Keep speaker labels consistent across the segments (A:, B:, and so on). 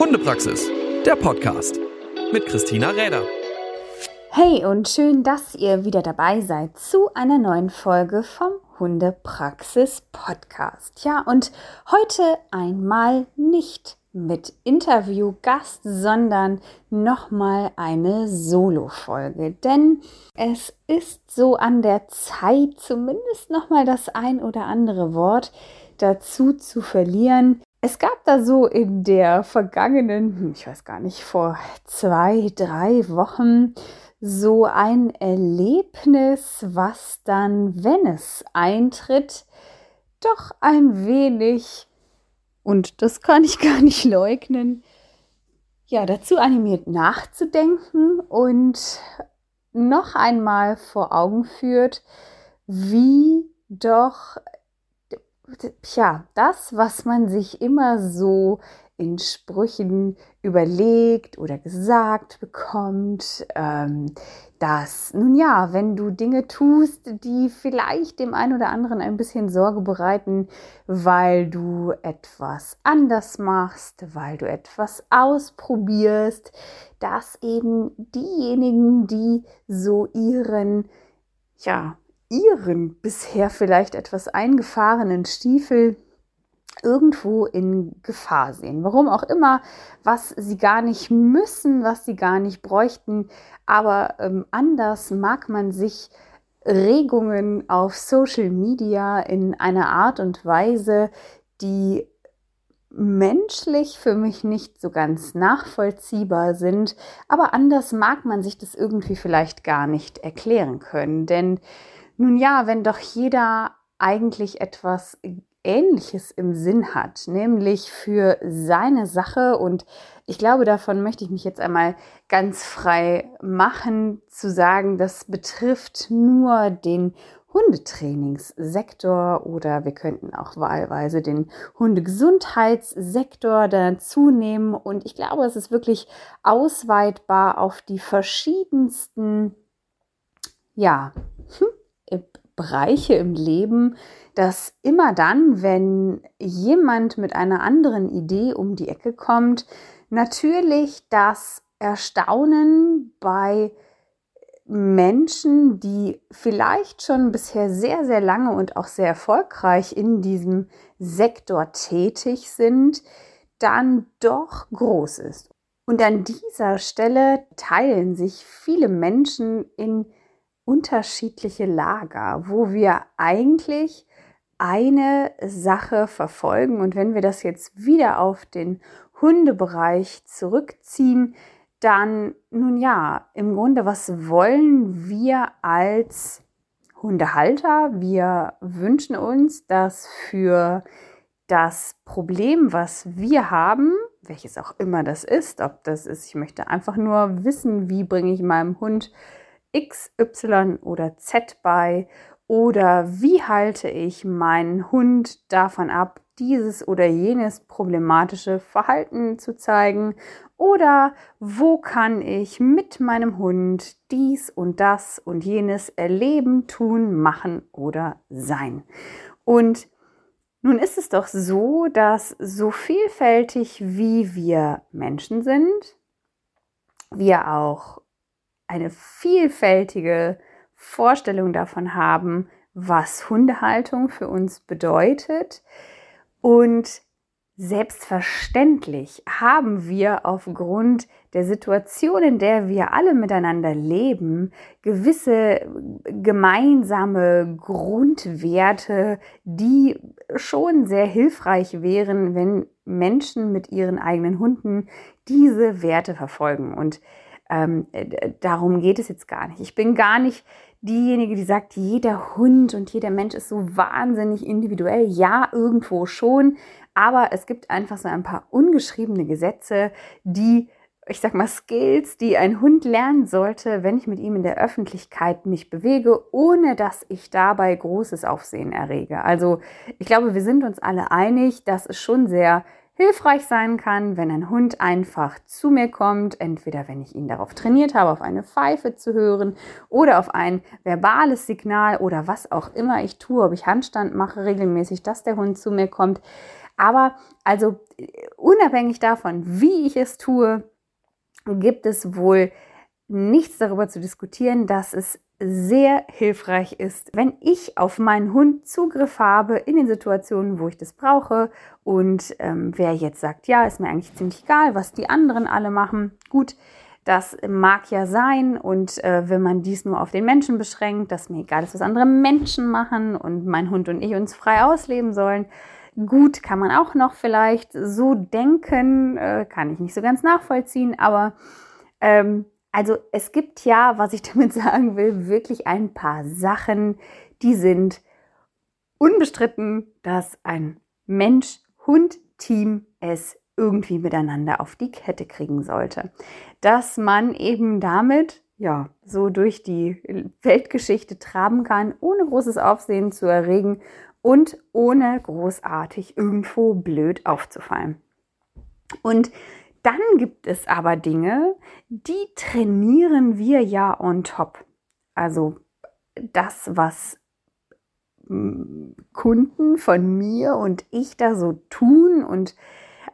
A: Hundepraxis, der Podcast mit Christina Räder.
B: Hey und schön, dass ihr wieder dabei seid zu einer neuen Folge vom Hundepraxis Podcast. Ja, und heute einmal nicht mit Interviewgast, sondern nochmal eine Solo-Folge. Denn es ist so an der Zeit, zumindest nochmal das ein oder andere Wort dazu zu verlieren. Es gab da so in der vergangenen, hm, ich weiß gar nicht, vor zwei, drei Wochen so ein Erlebnis, was dann, wenn es eintritt, doch ein wenig und das kann ich gar nicht leugnen, ja, dazu animiert nachzudenken und noch einmal vor Augen führt, wie doch, ja, das, was man sich immer so in Sprüchen überlegt oder gesagt bekommt, ähm, dass, nun ja, wenn du Dinge tust, die vielleicht dem einen oder anderen ein bisschen Sorge bereiten, weil du etwas anders machst, weil du etwas ausprobierst, dass eben diejenigen, die so ihren, ja, ihren bisher vielleicht etwas eingefahrenen Stiefel irgendwo in Gefahr sehen. Warum auch immer, was sie gar nicht müssen, was sie gar nicht bräuchten. Aber ähm, anders mag man sich Regungen auf Social Media in einer Art und Weise, die menschlich für mich nicht so ganz nachvollziehbar sind, aber anders mag man sich das irgendwie vielleicht gar nicht erklären können. Denn nun ja, wenn doch jeder eigentlich etwas Ähnliches im Sinn hat, nämlich für seine Sache. Und ich glaube, davon möchte ich mich jetzt einmal ganz frei machen, zu sagen, das betrifft nur den Hundetrainingssektor oder wir könnten auch wahlweise den Hundegesundheitssektor dazu nehmen. Und ich glaube, es ist wirklich ausweitbar auf die verschiedensten, ja, hm, Bereiche im Leben, dass immer dann, wenn jemand mit einer anderen Idee um die Ecke kommt, natürlich das Erstaunen bei Menschen, die vielleicht schon bisher sehr, sehr lange und auch sehr erfolgreich in diesem Sektor tätig sind, dann doch groß ist. Und an dieser Stelle teilen sich viele Menschen in unterschiedliche Lager, wo wir eigentlich eine Sache verfolgen. Und wenn wir das jetzt wieder auf den Hundebereich zurückziehen, dann, nun ja, im Grunde, was wollen wir als Hundehalter? Wir wünschen uns, dass für das Problem, was wir haben, welches auch immer das ist, ob das ist, ich möchte einfach nur wissen, wie bringe ich meinem Hund X, Y oder Z bei? Oder wie halte ich meinen Hund davon ab, dieses oder jenes problematische Verhalten zu zeigen? Oder wo kann ich mit meinem Hund dies und das und jenes erleben, tun, machen oder sein? Und nun ist es doch so, dass so vielfältig wie wir Menschen sind, wir auch eine vielfältige Vorstellung davon haben, was Hundehaltung für uns bedeutet. Und selbstverständlich haben wir aufgrund der Situation, in der wir alle miteinander leben, gewisse gemeinsame Grundwerte, die schon sehr hilfreich wären, wenn Menschen mit ihren eigenen Hunden diese Werte verfolgen. Und ähm, darum geht es jetzt gar nicht. Ich bin gar nicht diejenige, die sagt, jeder Hund und jeder Mensch ist so wahnsinnig individuell. Ja, irgendwo schon. Aber es gibt einfach so ein paar ungeschriebene Gesetze, die ich sag mal, Skills, die ein Hund lernen sollte, wenn ich mit ihm in der Öffentlichkeit mich bewege, ohne dass ich dabei großes Aufsehen errege. Also ich glaube, wir sind uns alle einig, dass es schon sehr hilfreich sein kann, wenn ein Hund einfach zu mir kommt, entweder wenn ich ihn darauf trainiert habe, auf eine Pfeife zu hören oder auf ein verbales Signal oder was auch immer ich tue, ob ich Handstand mache regelmäßig, dass der Hund zu mir kommt. Aber also unabhängig davon, wie ich es tue, gibt es wohl nichts darüber zu diskutieren, dass es sehr hilfreich ist, wenn ich auf meinen Hund Zugriff habe in den Situationen, wo ich das brauche. Und ähm, wer jetzt sagt, ja, ist mir eigentlich ziemlich egal, was die anderen alle machen, gut, das mag ja sein. Und äh, wenn man dies nur auf den Menschen beschränkt, dass mir egal ist, was andere Menschen machen und mein Hund und ich uns frei ausleben sollen, gut, kann man auch noch vielleicht so denken, äh, kann ich nicht so ganz nachvollziehen, aber ähm, also es gibt ja, was ich damit sagen will, wirklich ein paar Sachen, die sind unbestritten, dass ein Mensch-Hund-Team es irgendwie miteinander auf die Kette kriegen sollte. Dass man eben damit ja so durch die Weltgeschichte traben kann, ohne großes Aufsehen zu erregen und ohne großartig irgendwo blöd aufzufallen. Und dann gibt es aber Dinge, die trainieren wir ja on top. Also das, was hm, Kunden von mir und ich da so tun und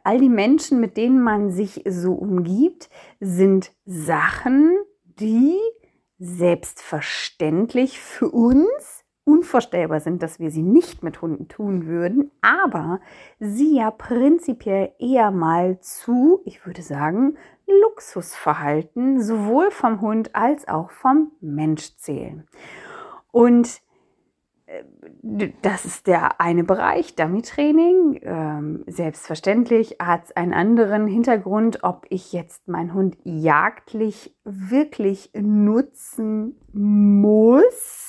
B: all die Menschen, mit denen man sich so umgibt, sind Sachen, die selbstverständlich für uns unvorstellbar sind, dass wir sie nicht mit Hunden tun würden, aber sie ja prinzipiell eher mal zu, ich würde sagen, Luxusverhalten sowohl vom Hund als auch vom Mensch zählen. Und äh, das ist der eine Bereich, Dummy-Training. Ähm, selbstverständlich hat es einen anderen Hintergrund, ob ich jetzt meinen Hund jagdlich wirklich nutzen muss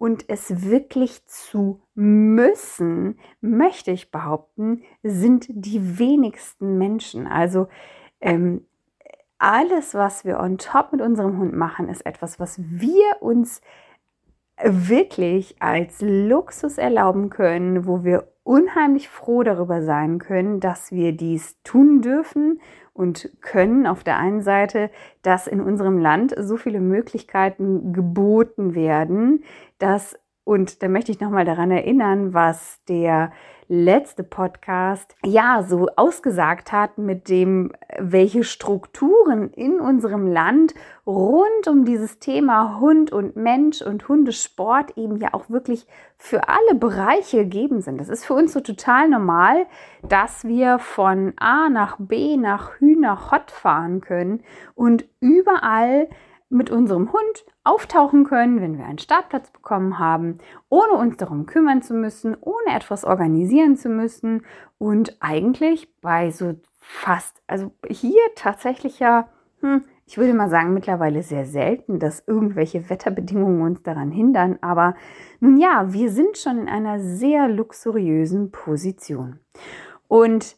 B: und es wirklich zu müssen, möchte ich behaupten, sind die wenigsten Menschen. Also ähm, alles, was wir on top mit unserem Hund machen, ist etwas, was wir uns wirklich als Luxus erlauben können, wo wir unheimlich froh darüber sein können, dass wir dies tun dürfen und können auf der einen Seite, dass in unserem Land so viele Möglichkeiten geboten werden, dass und da möchte ich nochmal daran erinnern, was der letzte Podcast ja so ausgesagt hat mit dem, welche Strukturen in unserem Land rund um dieses Thema Hund und Mensch und Hundesport eben ja auch wirklich für alle Bereiche gegeben sind. Das ist für uns so total normal, dass wir von A nach B nach Hü Hot fahren können und überall mit unserem Hund auftauchen können, wenn wir einen Startplatz bekommen haben, ohne uns darum kümmern zu müssen, ohne etwas organisieren zu müssen und eigentlich bei so fast, also hier tatsächlich ja, hm, ich würde mal sagen, mittlerweile sehr selten, dass irgendwelche Wetterbedingungen uns daran hindern. Aber nun ja, wir sind schon in einer sehr luxuriösen Position. Und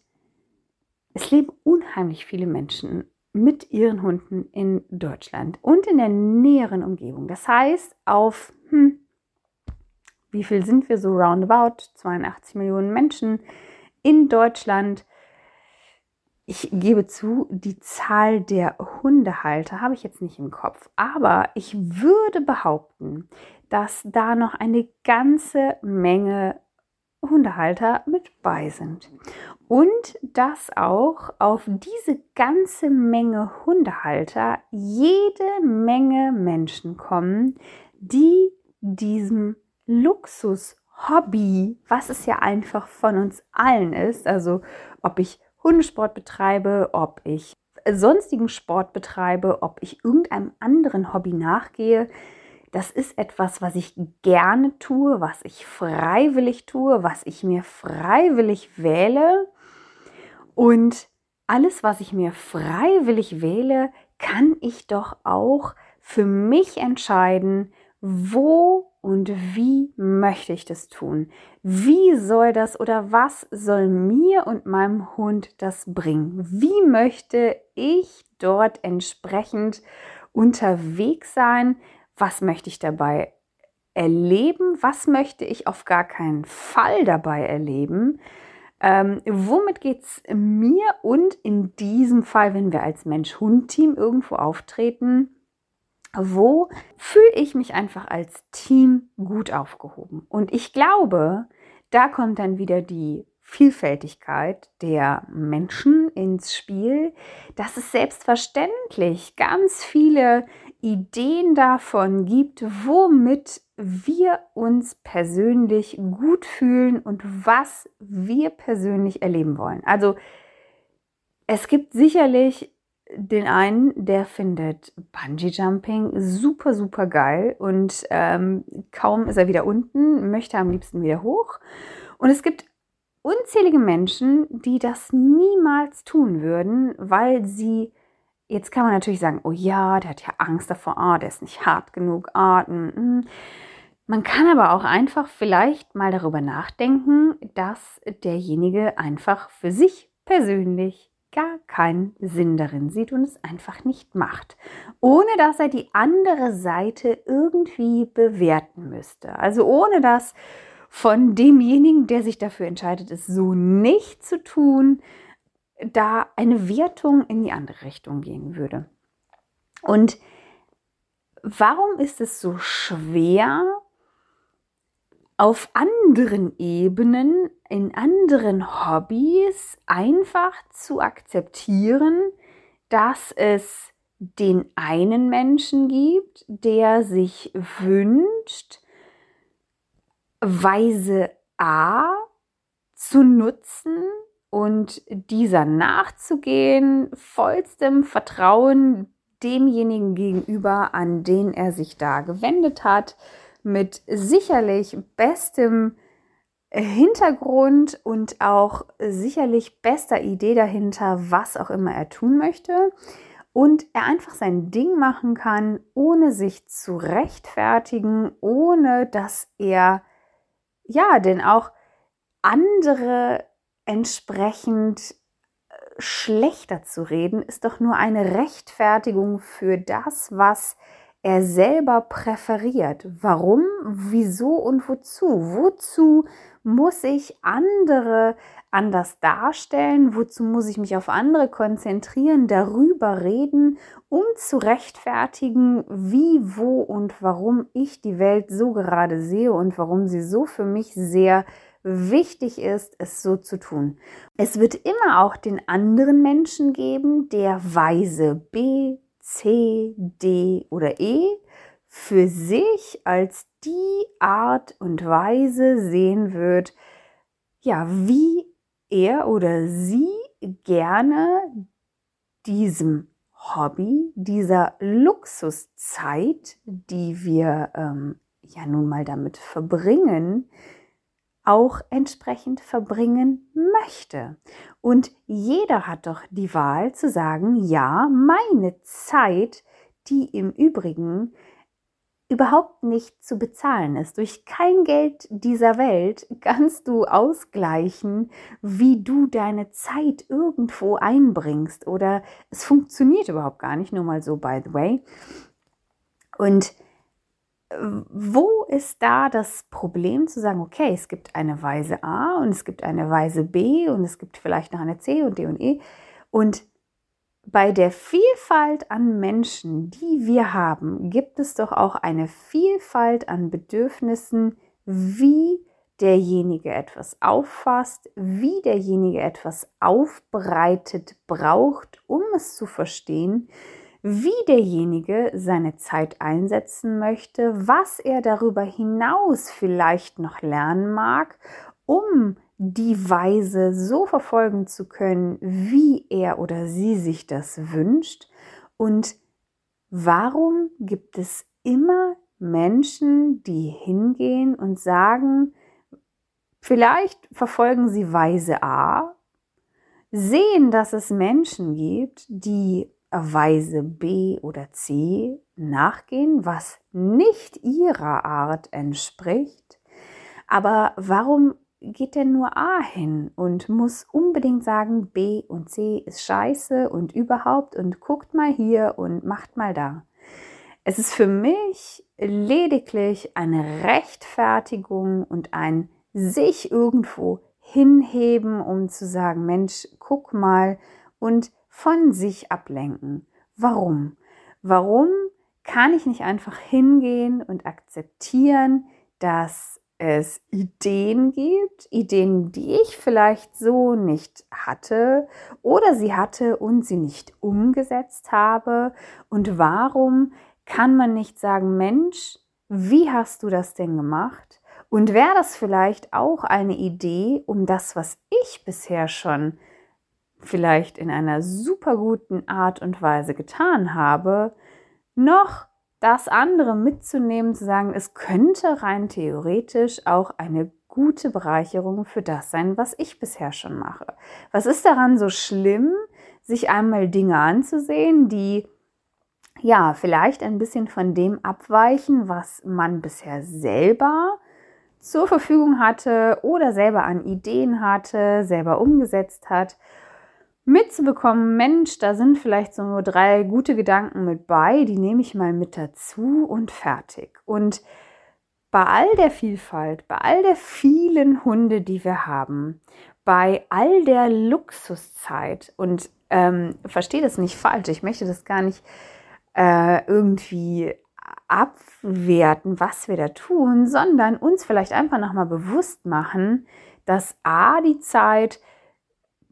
B: es leben unheimlich viele Menschen mit ihren Hunden in Deutschland und in der näheren Umgebung. Das heißt, auf, hm, wie viel sind wir so roundabout? 82 Millionen Menschen in Deutschland. Ich gebe zu, die Zahl der Hundehalter habe ich jetzt nicht im Kopf, aber ich würde behaupten, dass da noch eine ganze Menge Hundehalter mit bei sind. Und dass auch auf diese ganze Menge Hundehalter jede Menge Menschen kommen, die diesem Luxus-Hobby, was es ja einfach von uns allen ist, also ob ich Hundesport betreibe, ob ich sonstigen Sport betreibe, ob ich irgendeinem anderen Hobby nachgehe, das ist etwas, was ich gerne tue, was ich freiwillig tue, was ich mir freiwillig wähle. Und alles, was ich mir freiwillig wähle, kann ich doch auch für mich entscheiden, wo und wie möchte ich das tun? Wie soll das oder was soll mir und meinem Hund das bringen? Wie möchte ich dort entsprechend unterwegs sein? Was möchte ich dabei erleben, was möchte ich auf gar keinen Fall dabei erleben. Ähm, womit geht es mir und in diesem Fall, wenn wir als Mensch-Hund-Team irgendwo auftreten, wo fühle ich mich einfach als Team gut aufgehoben? Und ich glaube, da kommt dann wieder die Vielfältigkeit der Menschen ins Spiel, dass es selbstverständlich ganz viele Ideen davon gibt, womit wir uns persönlich gut fühlen und was wir persönlich erleben wollen. Also es gibt sicherlich den einen, der findet Bungee Jumping super, super geil und ähm, kaum ist er wieder unten, möchte am liebsten wieder hoch. Und es gibt unzählige Menschen, die das niemals tun würden, weil sie, jetzt kann man natürlich sagen, oh ja, der hat ja Angst davor, ah, der ist nicht hart genug, ah, mm. Man kann aber auch einfach vielleicht mal darüber nachdenken, dass derjenige einfach für sich persönlich gar keinen Sinn darin sieht und es einfach nicht macht, ohne dass er die andere Seite irgendwie bewerten müsste. Also ohne dass von demjenigen, der sich dafür entscheidet, es so nicht zu tun, da eine Wertung in die andere Richtung gehen würde. Und warum ist es so schwer, auf anderen Ebenen, in anderen Hobbys einfach zu akzeptieren, dass es den einen Menschen gibt, der sich wünscht, Weise A zu nutzen und dieser nachzugehen, vollstem Vertrauen demjenigen gegenüber, an den er sich da gewendet hat, mit sicherlich bestem Hintergrund und auch sicherlich bester Idee dahinter, was auch immer er tun möchte. Und er einfach sein Ding machen kann, ohne sich zu rechtfertigen, ohne dass er ja, denn auch andere entsprechend äh, schlechter zu reden, ist doch nur eine Rechtfertigung für das, was er selber präferiert. Warum, wieso und wozu? Wozu muss ich andere anders darstellen? Wozu muss ich mich auf andere konzentrieren, darüber reden, um zu rechtfertigen, wie, wo und warum ich die Welt so gerade sehe und warum sie so für mich sehr wichtig ist, es so zu tun. Es wird immer auch den anderen Menschen geben, der Weise B, C, D oder E für sich als die Art und Weise sehen wird, ja, wie er oder sie gerne diesem Hobby, dieser Luxuszeit, die wir ähm, ja nun mal damit verbringen, auch entsprechend verbringen möchte. Und jeder hat doch die Wahl zu sagen, ja, meine Zeit, die im Übrigen überhaupt nicht zu bezahlen ist. Durch kein Geld dieser Welt kannst du ausgleichen, wie du deine Zeit irgendwo einbringst. Oder es funktioniert überhaupt gar nicht, nur mal so, by the way. Und wo ist da das Problem zu sagen, okay, es gibt eine Weise A und es gibt eine Weise B und es gibt vielleicht noch eine C und D und E. Und bei der Vielfalt an Menschen, die wir haben, gibt es doch auch eine Vielfalt an Bedürfnissen, wie derjenige etwas auffasst, wie derjenige etwas aufbereitet braucht, um es zu verstehen, wie derjenige seine Zeit einsetzen möchte, was er darüber hinaus vielleicht noch lernen mag, um die Weise so verfolgen zu können, wie er oder sie sich das wünscht? Und warum gibt es immer Menschen, die hingehen und sagen, vielleicht verfolgen sie Weise A, sehen, dass es Menschen gibt, die Weise B oder C nachgehen, was nicht ihrer Art entspricht. Aber warum geht denn nur A hin und muss unbedingt sagen, B und C ist scheiße und überhaupt und guckt mal hier und macht mal da. Es ist für mich lediglich eine Rechtfertigung und ein sich irgendwo hinheben, um zu sagen, Mensch, guck mal und von sich ablenken. Warum? Warum kann ich nicht einfach hingehen und akzeptieren, dass es Ideen gibt, Ideen, die ich vielleicht so nicht hatte oder sie hatte und sie nicht umgesetzt habe. Und warum kann man nicht sagen, Mensch, wie hast du das denn gemacht? Und wäre das vielleicht auch eine Idee, um das, was ich bisher schon vielleicht in einer super guten Art und Weise getan habe, noch das andere mitzunehmen, zu sagen, es könnte rein theoretisch auch eine gute Bereicherung für das sein, was ich bisher schon mache. Was ist daran so schlimm, sich einmal Dinge anzusehen, die ja vielleicht ein bisschen von dem abweichen, was man bisher selber zur Verfügung hatte oder selber an Ideen hatte, selber umgesetzt hat mitzubekommen, Mensch, da sind vielleicht so nur drei gute Gedanken mit bei, die nehme ich mal mit dazu und fertig. Und bei all der Vielfalt, bei all der vielen Hunde, die wir haben, bei all der Luxuszeit und ähm, verstehe das nicht falsch, ich möchte das gar nicht äh, irgendwie abwerten, was wir da tun, sondern uns vielleicht einfach nochmal bewusst machen, dass A, die Zeit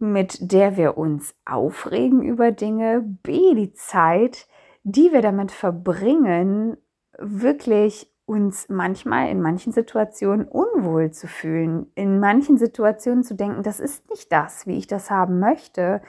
B: mit der wir uns aufregen über Dinge, B, die Zeit, die wir damit verbringen, wirklich uns manchmal in manchen Situationen unwohl zu fühlen, in manchen Situationen zu denken, das ist nicht das, wie ich das haben möchte,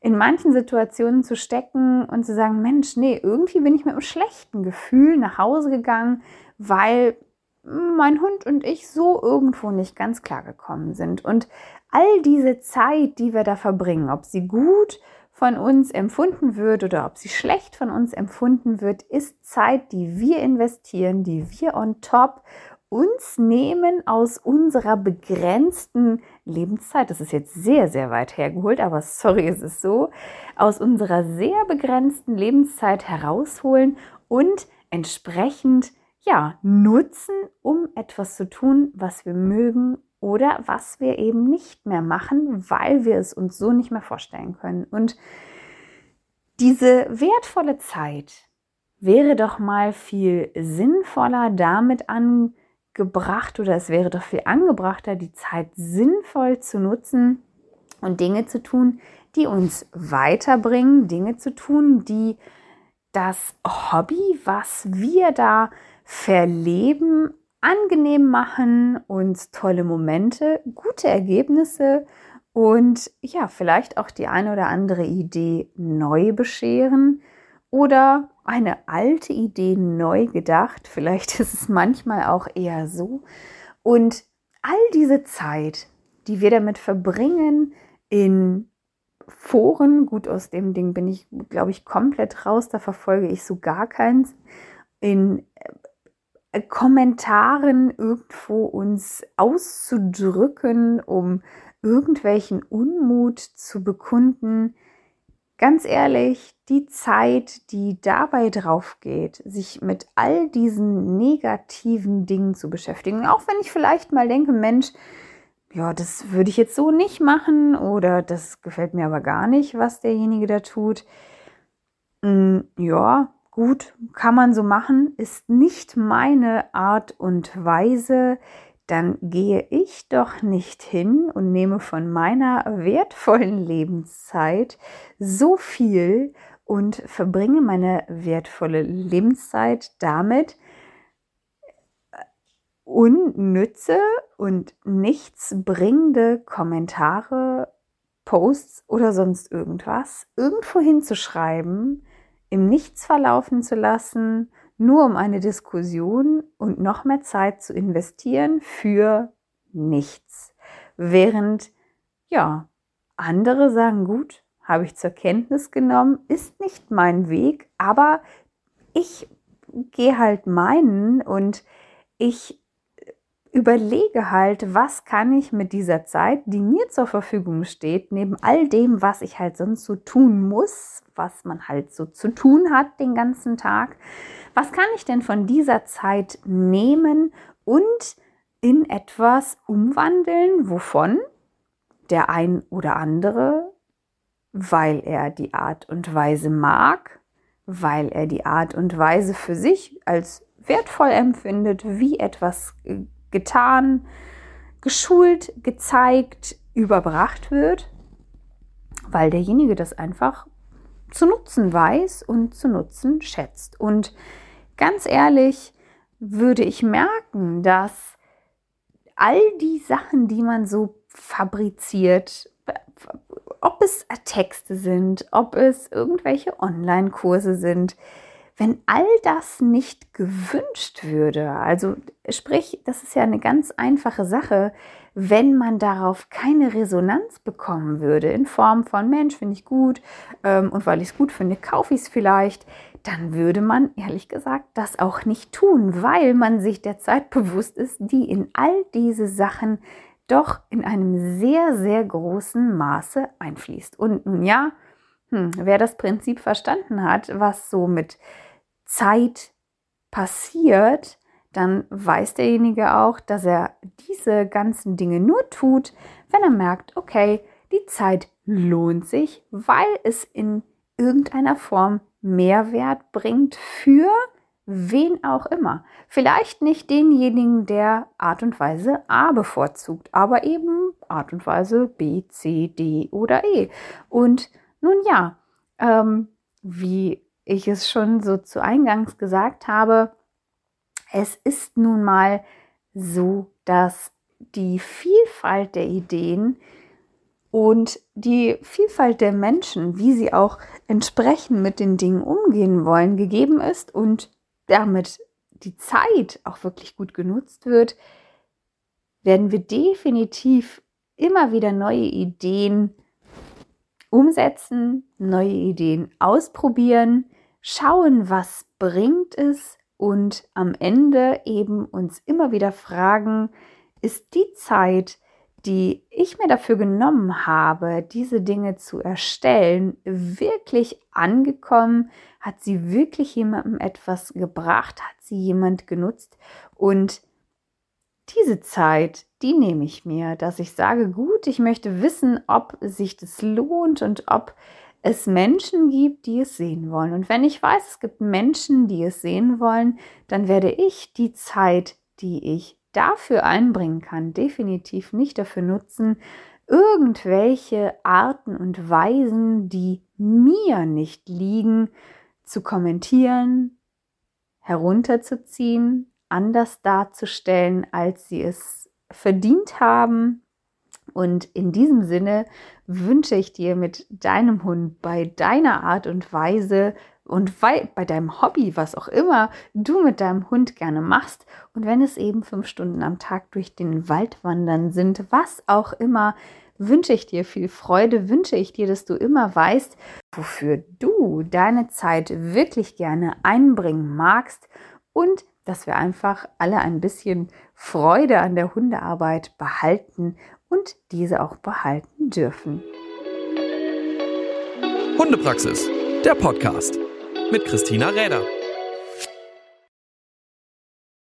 B: in manchen Situationen zu stecken und zu sagen, Mensch, nee, irgendwie bin ich mit einem schlechten Gefühl nach Hause gegangen, weil mein Hund und ich so irgendwo nicht ganz klar gekommen sind. Und all diese Zeit, die wir da verbringen, ob sie gut von uns empfunden wird oder ob sie schlecht von uns empfunden wird, ist Zeit, die wir investieren, die wir on top uns nehmen aus unserer begrenzten Lebenszeit. Das ist jetzt sehr, sehr weit hergeholt, aber sorry, es ist so. Aus unserer sehr begrenzten Lebenszeit herausholen und entsprechend ja, nutzen, um etwas zu tun, was wir mögen oder was wir eben nicht mehr machen, weil wir es uns so nicht mehr vorstellen können. Und diese wertvolle Zeit wäre doch mal viel sinnvoller damit angebracht oder es wäre doch viel angebrachter, die Zeit sinnvoll zu nutzen und Dinge zu tun, die uns weiterbringen, Dinge zu tun, die das Hobby, was wir da verleben, angenehm machen, uns tolle Momente, gute Ergebnisse und ja, vielleicht auch die eine oder andere Idee neu bescheren oder eine alte Idee neu gedacht. Vielleicht ist es manchmal auch eher so. Und all diese Zeit, die wir damit verbringen, in Foren, gut, aus dem Ding bin ich, glaube ich, komplett raus, da verfolge ich so gar keins, in Kommentaren irgendwo uns auszudrücken, um irgendwelchen Unmut zu bekunden. Ganz ehrlich, die Zeit, die dabei drauf geht, sich mit all diesen negativen Dingen zu beschäftigen, auch wenn ich vielleicht mal denke, Mensch, ja, das würde ich jetzt so nicht machen oder das gefällt mir aber gar nicht, was derjenige da tut. Mm, ja, gut, kann man so machen, ist nicht meine Art und Weise, dann gehe ich doch nicht hin und nehme von meiner wertvollen Lebenszeit so viel und verbringe meine wertvolle Lebenszeit damit, unnütze und nichtsbringende Kommentare, Posts oder sonst irgendwas irgendwo hinzuschreiben, im Nichts verlaufen zu lassen, nur um eine Diskussion und noch mehr Zeit zu investieren für nichts. Während, ja, andere sagen, gut, habe ich zur Kenntnis genommen, ist nicht mein Weg, aber ich gehe halt meinen und ich überlege halt, was kann ich mit dieser Zeit, die mir zur Verfügung steht, neben all dem, was ich halt sonst so tun muss, was man halt so zu tun hat den ganzen Tag, was kann ich denn von dieser Zeit nehmen und in etwas umwandeln, wovon der ein oder andere, weil er die Art und Weise mag, weil er die Art und Weise für sich als wertvoll empfindet, wie etwas getan, geschult, gezeigt, überbracht wird, weil derjenige das einfach zu nutzen weiß und zu nutzen schätzt. Und ganz ehrlich, würde ich merken, dass all die Sachen, die man so fabriziert, ob es Texte sind, ob es irgendwelche Online-Kurse sind, wenn all das nicht gewünscht würde, also sprich, das ist ja eine ganz einfache Sache, wenn man darauf keine Resonanz bekommen würde, in Form von Mensch, finde ich gut ähm, und weil ich es gut finde, kaufe ich es vielleicht, dann würde man ehrlich gesagt das auch nicht tun, weil man sich der Zeit bewusst ist, die in all diese Sachen doch in einem sehr, sehr großen Maße einfließt. Und nun ja, hm, wer das Prinzip verstanden hat, was so mit Zeit passiert, dann weiß derjenige auch, dass er diese ganzen Dinge nur tut, wenn er merkt, okay, die Zeit lohnt sich, weil es in irgendeiner Form Mehrwert bringt für wen auch immer. Vielleicht nicht denjenigen, der Art und Weise A bevorzugt, aber eben Art und Weise B, C, D oder E. Und nun ja, ähm, wie ich es schon so zu Eingangs gesagt habe, es ist nun mal so, dass die Vielfalt der Ideen und die Vielfalt der Menschen, wie sie auch entsprechend mit den Dingen umgehen wollen, gegeben ist und damit die Zeit auch wirklich gut genutzt wird, werden wir definitiv immer wieder neue Ideen umsetzen, neue Ideen ausprobieren, schauen, was bringt es und am Ende eben uns immer wieder fragen, ist die Zeit, die ich mir dafür genommen habe, diese Dinge zu erstellen, wirklich angekommen? Hat sie wirklich jemandem etwas gebracht? Hat sie jemand genutzt? Und diese Zeit, die nehme ich mir, dass ich sage, gut, ich möchte wissen, ob sich das lohnt und ob es Menschen gibt, die es sehen wollen. Und wenn ich weiß, es gibt Menschen, die es sehen wollen, dann werde ich die Zeit, die ich dafür einbringen kann, definitiv nicht dafür nutzen, irgendwelche Arten und Weisen, die mir nicht liegen, zu kommentieren, herunterzuziehen, anders darzustellen, als sie es verdient haben. Und in diesem Sinne wünsche ich dir mit deinem Hund bei deiner Art und Weise und bei deinem Hobby, was auch immer du mit deinem Hund gerne machst. Und wenn es eben fünf Stunden am Tag durch den Wald wandern sind, was auch immer, wünsche ich dir viel Freude, wünsche ich dir, dass du immer weißt, wofür du deine Zeit wirklich gerne einbringen magst und dass wir einfach alle ein bisschen Freude an der Hundearbeit behalten und diese auch behalten dürfen.
A: Hundepraxis, der Podcast mit Christina Räder.